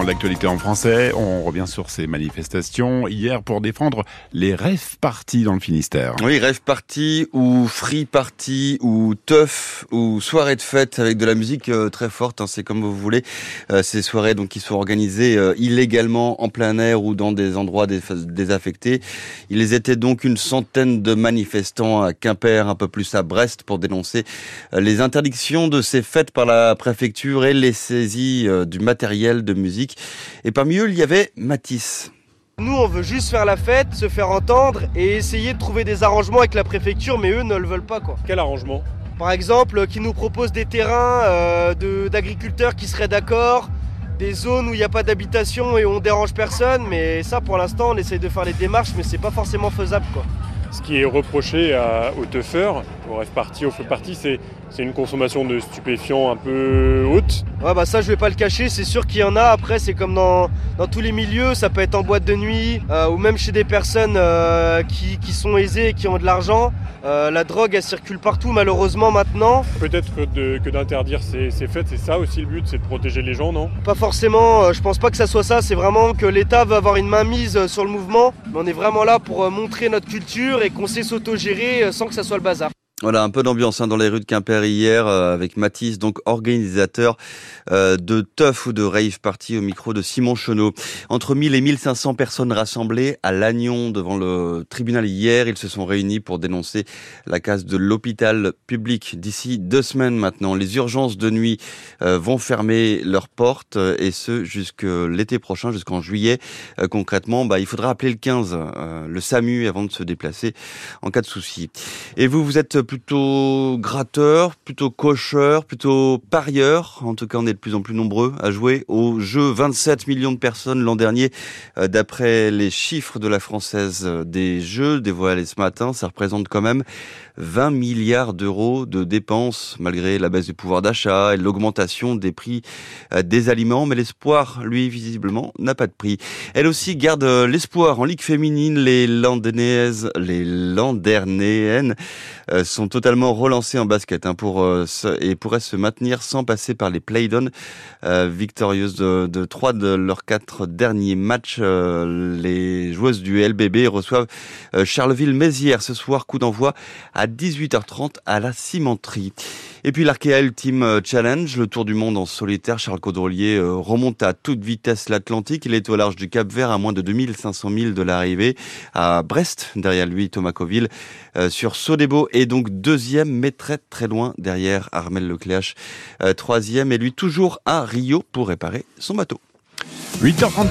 L'actualité en français, on revient sur ces manifestations hier pour défendre les rêves parties dans le Finistère. Oui, rêve party ou free party ou teuf ou soirée de fête avec de la musique euh, très forte, hein, c'est comme vous voulez. Euh, ces soirées donc qui sont organisées euh, illégalement en plein air ou dans des endroits désaffectés. Ils étaient donc une centaine de manifestants à Quimper, un peu plus à Brest pour dénoncer les interdictions de ces fêtes par la préfecture et les saisies du matériel de musique et parmi eux, il y avait Matisse. Nous, on veut juste faire la fête, se faire entendre et essayer de trouver des arrangements avec la préfecture, mais eux ne le veulent pas. quoi. Quel arrangement? Par exemple, qui nous proposent des terrains euh, d'agriculteurs qui seraient d'accord, des zones où il n'y a pas d'habitation et où on dérange personne, mais ça, pour l'instant, on essaye de faire les démarches, mais c'est pas forcément faisable. quoi. Ce qui est reproché à, aux teufeurs, au rêve party, au feu party, c'est c'est une consommation de stupéfiants un peu haute. Ouais bah ça je vais pas le cacher, c'est sûr qu'il y en a. Après c'est comme dans, dans tous les milieux, ça peut être en boîte de nuit euh, ou même chez des personnes euh, qui, qui, sont aisées et qui ont de l'argent. Euh, la drogue elle circule partout malheureusement maintenant. Peut-être que, que d'interdire ces, ces, fêtes, c'est ça aussi le but, c'est de protéger les gens, non? Pas forcément, je pense pas que ça soit ça, c'est vraiment que l'État veut avoir une main mise sur le mouvement. Mais on est vraiment là pour montrer notre culture et qu'on sait s'autogérer sans que ça soit le bazar. Voilà, un peu d'ambiance hein, dans les rues de Quimper hier euh, avec Mathis, donc organisateur euh, de Teuf ou de Rave Party au micro de Simon Chenot. Entre 1000 et 1500 personnes rassemblées à Lannion devant le tribunal hier. Ils se sont réunis pour dénoncer la casse de l'hôpital public. D'ici deux semaines maintenant, les urgences de nuit euh, vont fermer leurs portes et ce jusque l'été prochain, jusqu'en juillet. concrètement, bah, il faudra appeler le 15, le SAMU avant de se déplacer en cas de souci. Et vous, vous êtes plutôt gratteur, plutôt cocheur, plutôt parieur. En tout cas, on est de plus en plus nombreux à jouer au jeu. 27 millions de personnes l'an dernier, euh, d'après les chiffres de la Française des Jeux dévoilés ce matin. Ça représente quand même 20 milliards d'euros de dépenses, malgré la baisse du pouvoir d'achat et l'augmentation des prix euh, des aliments. Mais l'espoir, lui, visiblement, n'a pas de prix. Elle aussi garde euh, l'espoir en Ligue féminine. Les Landernaises, les Landernéennes sont totalement relancés en basket hein, pour euh, et pourraient se maintenir sans passer par les play-down. Euh, victorieuses de, trois de leurs quatre derniers matchs, euh, les joueuses du LBB reçoivent Charleville-Mézières ce soir, coup d'envoi à 18h30 à la cimenterie. Et puis l'Arkea Ultime Challenge, le tour du monde en solitaire, Charles Caudrelier remonte à toute vitesse l'Atlantique. Il est au large du Cap Vert à moins de 2500 milles de l'arrivée à Brest. Derrière lui, Thomas Coville sur Sodebo et donc deuxième, mais très très loin derrière Armel Lecléache, euh, troisième, et lui toujours à Rio pour réparer son bateau. 8h34.